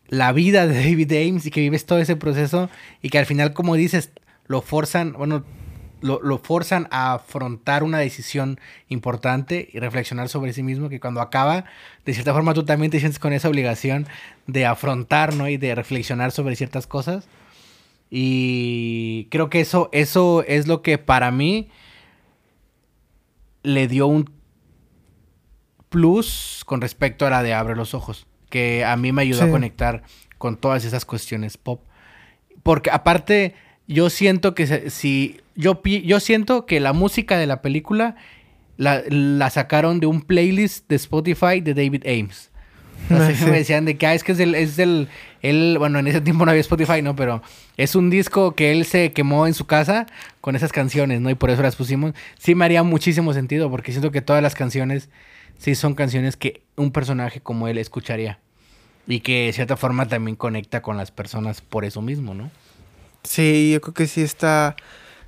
A: la vida de David Ames y que vives todo ese proceso y que al final, como dices, lo forzan, bueno, lo, lo, forzan a afrontar una decisión importante y reflexionar sobre sí mismo, que cuando acaba, de cierta forma tú también te sientes con esa obligación de afrontar, ¿no? Y de reflexionar sobre ciertas cosas. Y creo que eso, eso es lo que para mí le dio un plus con respecto a la de Abre los Ojos, que a mí me ayudó a conectar con todas esas cuestiones pop. Porque aparte, yo siento que si yo, yo siento que la música de la película la, la, sacaron de un playlist de Spotify de David Ames. Entonces me decían de que ah, es que es del, es del, él, bueno, en ese tiempo no había Spotify, ¿no? Pero es un disco que él se quemó en su casa con esas canciones, ¿no? Y por eso las pusimos. Sí me haría muchísimo sentido, porque siento que todas las canciones sí son canciones que un personaje como él escucharía. Y que de cierta forma también conecta con las personas por eso mismo, ¿no?
B: Sí, yo creo que sí está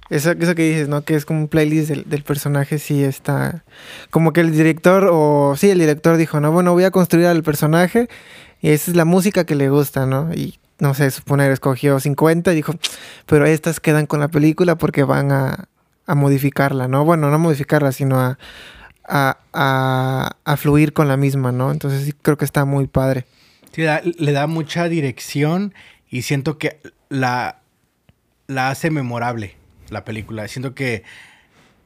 B: Eso, eso que dices, ¿no? Que es como un playlist del, del personaje, sí está... Como que el director, o sí, el director dijo, no, bueno, voy a construir al personaje y esa es la música que le gusta, ¿no? Y no sé, suponer, escogió 50 y dijo, pero estas quedan con la película porque van a, a modificarla, ¿no? Bueno, no modificarla, sino a, a, a, fluir con la misma, ¿no? Entonces sí creo que está muy padre.
A: Sí, le da mucha dirección y siento que la, la hace memorable la película. Siento que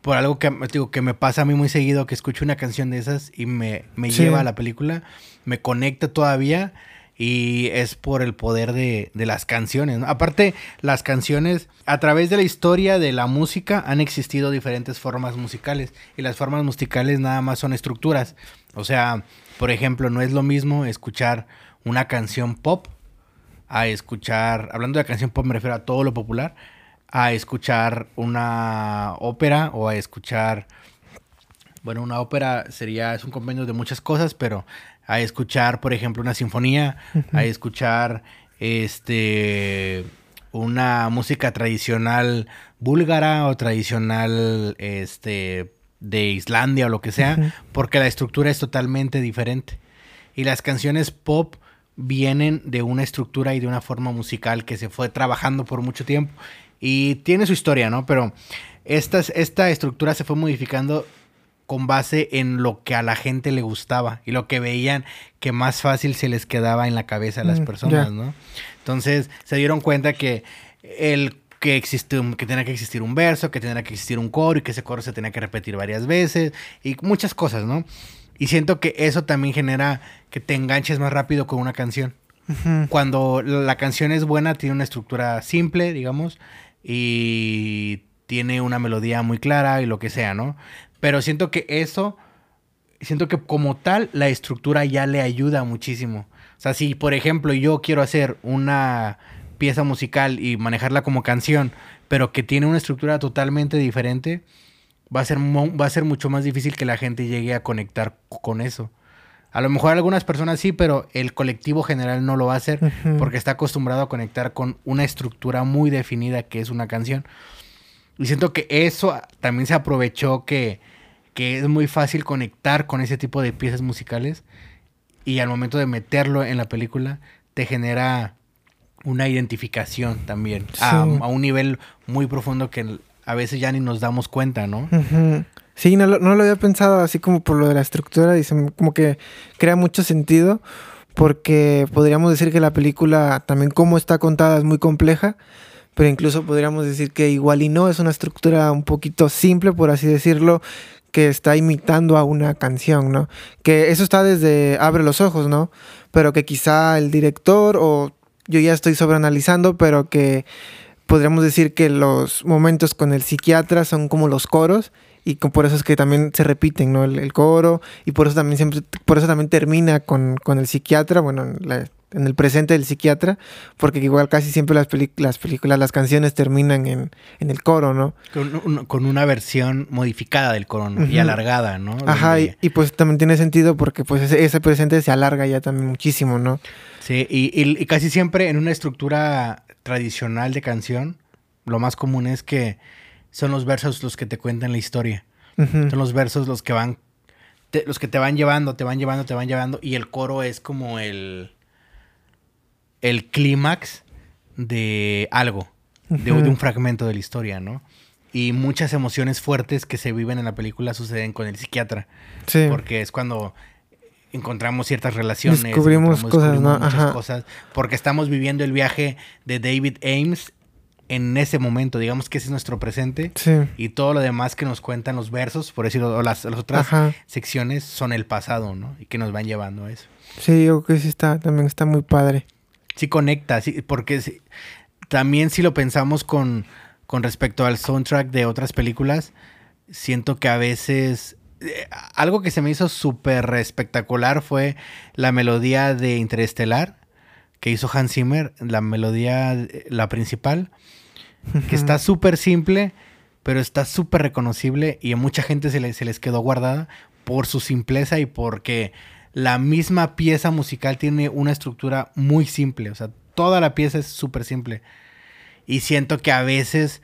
A: por algo que, digo, que me pasa a mí muy seguido, que escucho una canción de esas y me, me sí. lleva a la película, me conecta todavía y es por el poder de, de las canciones. ¿no? Aparte, las canciones, a través de la historia de la música, han existido diferentes formas musicales y las formas musicales nada más son estructuras. O sea, por ejemplo, no es lo mismo escuchar una canción pop a escuchar, hablando de canción pop me refiero a todo lo popular, a escuchar una ópera o a escuchar, bueno, una ópera sería, es un compendio de muchas cosas, pero a escuchar, por ejemplo, una sinfonía, uh -huh. a escuchar este una música tradicional búlgara o tradicional este de Islandia o lo que sea, uh -huh. porque la estructura es totalmente diferente. Y las canciones pop vienen de una estructura y de una forma musical que se fue trabajando por mucho tiempo y tiene su historia, ¿no? Pero esta, esta estructura se fue modificando con base en lo que a la gente le gustaba y lo que veían que más fácil se les quedaba en la cabeza a las mm, personas, yeah. ¿no? Entonces se dieron cuenta que el que existe que tenía que existir un verso, que tenía que existir un coro y que ese coro se tenía que repetir varias veces y muchas cosas, ¿no? Y siento que eso también genera que te enganches más rápido con una canción. Uh -huh. Cuando la canción es buena, tiene una estructura simple, digamos, y tiene una melodía muy clara y lo que sea, ¿no? Pero siento que eso, siento que como tal, la estructura ya le ayuda muchísimo. O sea, si por ejemplo yo quiero hacer una pieza musical y manejarla como canción, pero que tiene una estructura totalmente diferente, va a ser, va a ser mucho más difícil que la gente llegue a conectar con eso. A lo mejor algunas personas sí, pero el colectivo general no lo va a hacer uh -huh. porque está acostumbrado a conectar con una estructura muy definida que es una canción. Y siento que eso también se aprovechó que, que es muy fácil conectar con ese tipo de piezas musicales y al momento de meterlo en la película te genera una identificación también sí. a, a, un nivel muy profundo que a veces ya ni nos damos cuenta, ¿no?
B: Uh -huh. Sí, no, lo había pensado así como por lo de la estructura, dice, como que crea mucho sentido, porque podríamos decir que la película también como está contada es muy compleja, pero incluso podríamos decir que igual y no, es una estructura un poquito simple, por así decirlo, que está imitando a una canción, ¿no? Que eso está desde Abre los ojos, ¿no? Pero que quizá el director o yo ya estoy sobreanalizando, pero que podríamos decir que los momentos con el psiquiatra son como los coros y por eso es que también se repiten, ¿no? El, el, coro y por eso también siempre, por eso también termina con, con el psiquiatra, bueno, en, la, en, el presente del psiquiatra, porque igual casi siempre las, las películas, las canciones terminan en, en el coro, ¿no?
A: Con, un, con, una versión modificada del coro ¿no? uh -huh. y alargada, ¿no?
B: Ajá, y, y, pues también tiene sentido porque pues ese, ese, presente se alarga ya también muchísimo, ¿no?
A: Sí, y, y, y casi siempre en una estructura tradicional de canción, lo más común es que son los versos los que te cuentan la historia. Uh -huh. Son los versos los que van, te, los que te van llevando, te van llevando, te van llevando. Y el coro es como el, el clímax de algo, uh -huh. de, de, un fragmento de la historia, ¿no? Y muchas emociones fuertes que se viven en la película suceden con el psiquiatra. Sí. Porque es cuando encontramos ciertas relaciones.
B: Descubrimos cosas, descubrimos
A: ¿no? Muchas cosas. Porque estamos viviendo el viaje de David Ames en ese momento, digamos que ese es nuestro presente.
B: Sí.
A: Y todo lo demás que nos cuentan los versos, por decirlo, o las, las otras Ajá. secciones son el pasado, ¿no? Y que nos van llevando a eso.
B: Sí, yo creo que sí está, también está muy padre.
A: Sí conecta, sí, porque sí, también si lo pensamos con, con respecto al soundtrack de otras películas, siento que a veces eh, algo que se me hizo súper espectacular fue la melodía de Interestelar que hizo Hans Zimmer, la melodía, la principal, que está súper simple, pero está súper reconocible y a mucha gente se, le, se, les quedó guardada por su simpleza y porque la misma pieza musical tiene una estructura muy simple, o sea, toda la pieza es súper simple. Y siento que a veces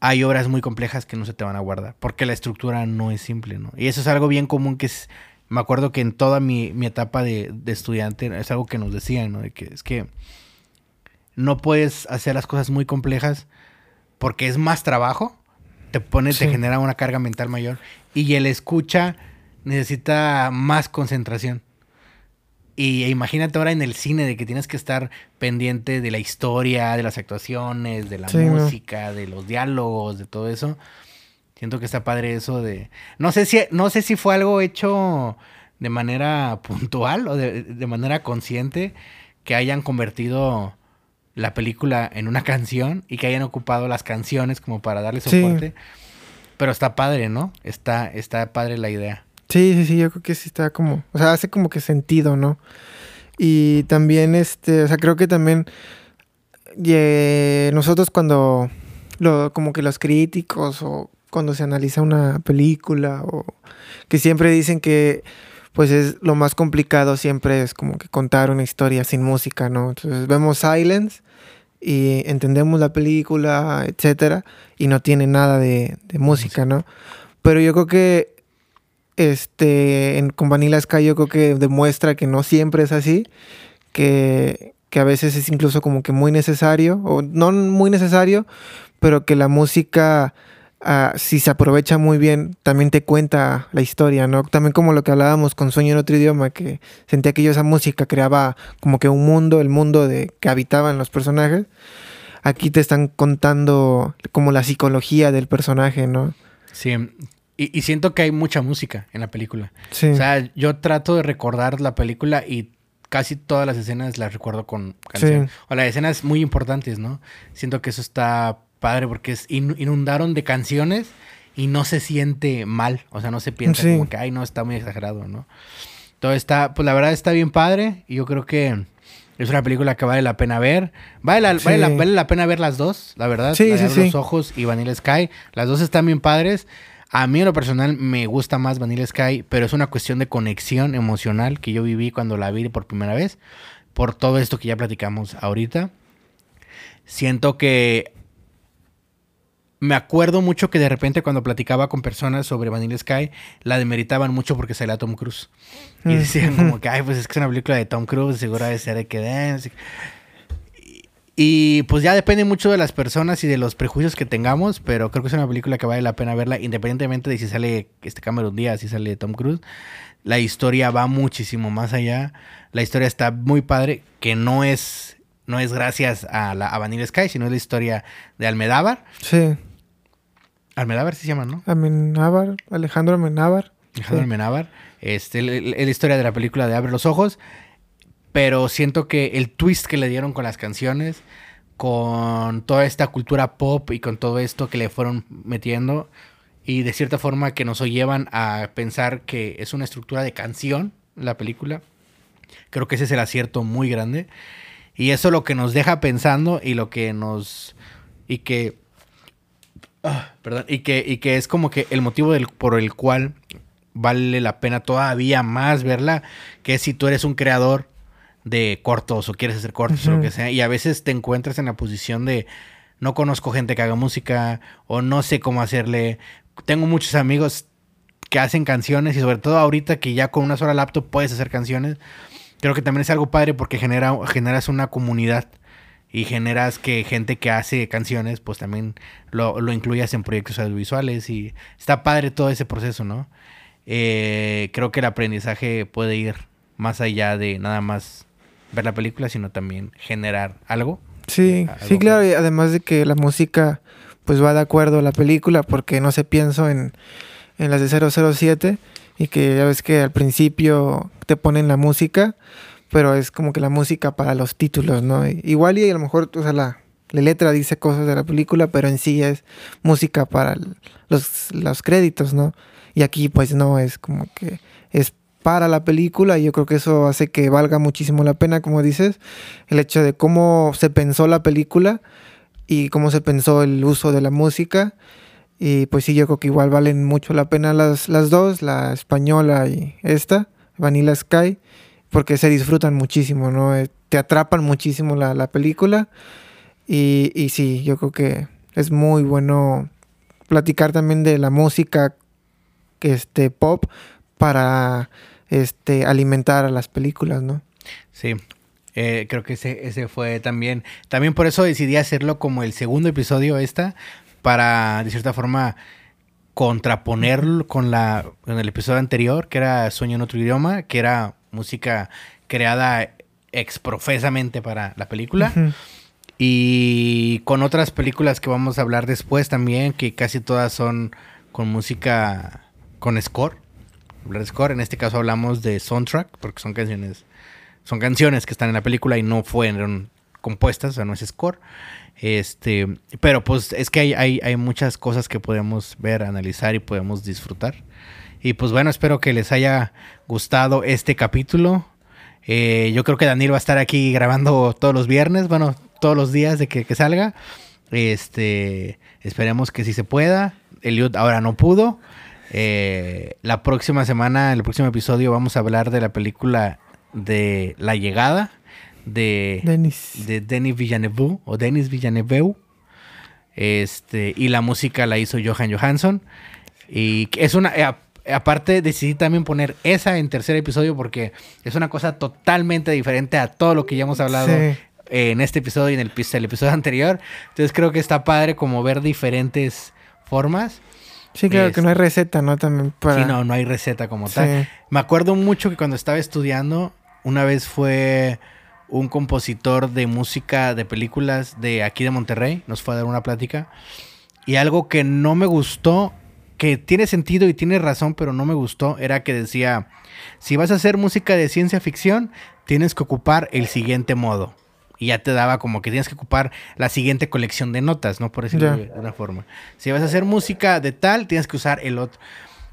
A: hay obras muy complejas que no se te van a guardar, porque la estructura no es simple, ¿no? Y eso es algo bien común que es, me acuerdo que en toda mi, etapa de, estudiante es algo que nos decían, ¿no? De que es que no puedes hacer las cosas muy complejas porque es más trabajo, te pone, te genera una carga mental mayor y el escucha necesita más concentración. Y imagínate ahora en el cine de que tienes que estar pendiente de la historia, de las actuaciones, de la música, de los diálogos, de todo eso. Siento que está padre eso de. No sé si, no sé si fue algo hecho de manera puntual o de, manera consciente que hayan convertido la película en una canción y que hayan ocupado las canciones como para darle soporte. Pero está padre, ¿no? Está, está padre la idea.
B: Sí, sí, sí, yo creo que sí está como, o sea, hace como que sentido, ¿no? Y también, este, o sea, creo que también nosotros cuando, lo, como que los críticos o cuando se analiza una película o que siempre dicen que pues es lo más complicado siempre es como que contar una historia sin música, ¿no? Entonces vemos Silence y entendemos la película, etcétera, y no tiene nada de, música, ¿no? Pero yo creo que este, con Vanilla Sky yo creo que demuestra que no siempre es así, que, a veces es incluso como que muy necesario, o no muy necesario, pero que la música, ah, si se aprovecha muy bien, también te cuenta la historia, ¿no? También como lo que hablábamos con Sueño en otro idioma, que sentía que yo esa música creaba como que un mundo, el mundo de que habitaban los personajes. Aquí te están contando como la psicología del personaje, ¿no?
A: Sí, y, siento que hay mucha música en la película. Sí. O sea, yo trato de recordar la película y casi todas las escenas las recuerdo con canciones. O las escenas muy importantes, ¿no? Siento que eso está padre porque es inundaron de canciones y no se siente mal. O sea, no se piensa como que, ay, no, está muy exagerado, ¿no? Todo está, pues la verdad está bien padre y yo creo que es una película que vale la pena ver. Vale la, vale la, pena ver las dos, la verdad. Sí, sí, sí. Los Ojos y Vanilla Sky. Las dos están bien padres. A mí en lo personal me gusta más Vanilla Sky, pero es una cuestión de conexión emocional que yo viví cuando la vi por primera vez, por todo esto que ya platicamos ahorita. Siento que me acuerdo mucho que de repente cuando platicaba con personas sobre Vanilla Sky, la demeritaban mucho porque salía Tom Cruise. Y mm. decían como que, ay, pues es que es una película de Tom Cruise, seguro de ser de que... Y pues ya depende mucho de las personas y de los prejuicios que tengamos, pero creo que es una película que vale la pena verla, independientemente de si sale este Cameron Díaz, si sale Tom Cruise. La historia va muchísimo más allá. La historia está muy padre, que no es, no es gracias a, la, a Vanilla Sky, sino es la historia de Almedávar. Sí. Almedávar sí se llama, ¿no?
B: Almedávar, Alejandro Almedávar.
A: Alejandro Almedávar. Este, es la historia de la película de Abre los Ojos. Pero siento que el twist que le dieron con las canciones, con toda esta cultura pop y con todo esto que le fueron metiendo, y de cierta forma que nos llevan a pensar que es una estructura de canción la película, creo que ese es el acierto muy grande. Y eso lo que nos deja pensando y lo que nos... y que... Ah, perdón, y que, y que es como que el motivo del, por el cual vale la pena todavía más verla, que si tú eres un creador de cortos o quieres hacer cortos o lo que sea. Y a veces te encuentras en la posición de no conozco gente que haga música o no sé cómo hacerle. Tengo muchos amigos que hacen canciones y sobre todo ahorita que ya con una sola laptop puedes hacer canciones. Creo que también es algo padre porque genera, generas una comunidad y generas que gente que hace canciones pues también lo, lo incluyas en proyectos audiovisuales y está padre todo ese proceso, ¿no? Eh, creo que el aprendizaje puede ir más allá de nada más ver la película, sino también generar algo.
B: Sí, sí, claro, y además de que la música pues va de acuerdo a la película, porque no se pienso en, en las de 007 y que ya ves que al principio te ponen la música, pero es como que la música para los títulos, ¿no? Igual y a lo mejor, o sea, la, letra dice cosas de la película, pero en sí es música para los, los créditos, ¿no? Y aquí pues no, es como que es para la película y yo creo que eso hace que valga muchísimo la pena, como dices, el hecho de cómo se pensó la película y cómo se pensó el uso de la música. Y pues sí, yo creo que igual valen mucho la pena las, las dos, la española y esta, Vanilla Sky, porque se disfrutan muchísimo, ¿no? Eh, te atrapan muchísimo la, película. Y, y sí, yo creo que es muy bueno platicar también de la música este pop para este alimentar a las películas, ¿no?
A: Sí. Eh, creo que ese, ese fue también. También por eso decidí hacerlo como el segundo episodio esta. Para, de cierta forma, contraponerlo con la. En el episodio anterior, que era Sueño en otro idioma, que era música creada exprofesamente para la película. Y con otras películas que vamos a hablar después también, que casi todas son con música con score. Hablar score, en este caso hablamos de soundtrack, porque son canciones, son canciones que están en la película y no fueron compuestas, o sea, no es score. Este, pero pues es que hay, hay, hay muchas cosas que podemos ver, analizar y podemos disfrutar. Y pues bueno, espero que les haya gustado este capítulo. Eh, yo creo que Daniel va a estar aquí grabando todos los viernes, bueno, todos los días de que, salga. Este, esperemos que sí se pueda. Eliud ahora no pudo. Eh, la próxima semana, el próximo episodio, vamos a hablar de la película de La Llegada de
B: Denis,
A: de Denis Villeneuve o Denis Villeneuve. Este, y la música la hizo Johan Johansson. Y es una, eh, aparte decidí también poner esa en tercer episodio porque es una cosa totalmente diferente a todo lo que ya hemos hablado en este episodio y en el, episodio anterior. Entonces creo que está padre como ver diferentes formas.
B: Sí, claro que no hay receta, ¿no? También
A: para... Sí, no, no hay receta como tal. Me acuerdo mucho que cuando estaba estudiando, una vez fue un compositor de música de películas de aquí de Monterrey, nos fue a dar una plática. Y algo que no me gustó que tiene sentido y tiene razón, pero no me gustó, era que decía, si vas a hacer música de ciencia ficción, tienes que ocupar el siguiente modo. Y ya te daba como que tienes que ocupar la siguiente colección de notas, ¿no? Por decirlo de una forma. Si vas a hacer música de tal, tienes que usar el otro.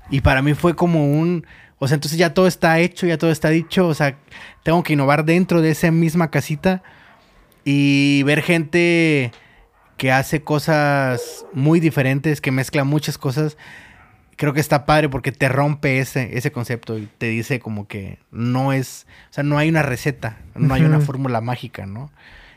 A: Y para mí fue como un... O sea, entonces ya todo está hecho, ya todo está dicho. O sea, tengo que innovar dentro de esa misma casita y ver gente que hace cosas muy diferentes, que mezcla muchas cosas. Creo que está padre porque te rompe ese, ese concepto y te dice como que no es, o sea, no hay una receta, no hay una fórmula mágica, ¿no?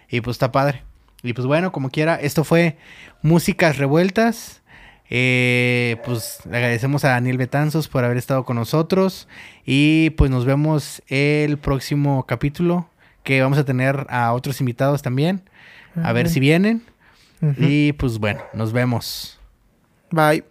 A: Y pues está padre. Y pues bueno, como quiera, esto fue Músicas Revueltas. Eh, pues le agradecemos a Daniel Betanzos por haber estado con nosotros. Y pues nos vemos el próximo capítulo. Que vamos a tener a otros invitados también. A ver si vienen. Y pues bueno, nos vemos.
B: Bye.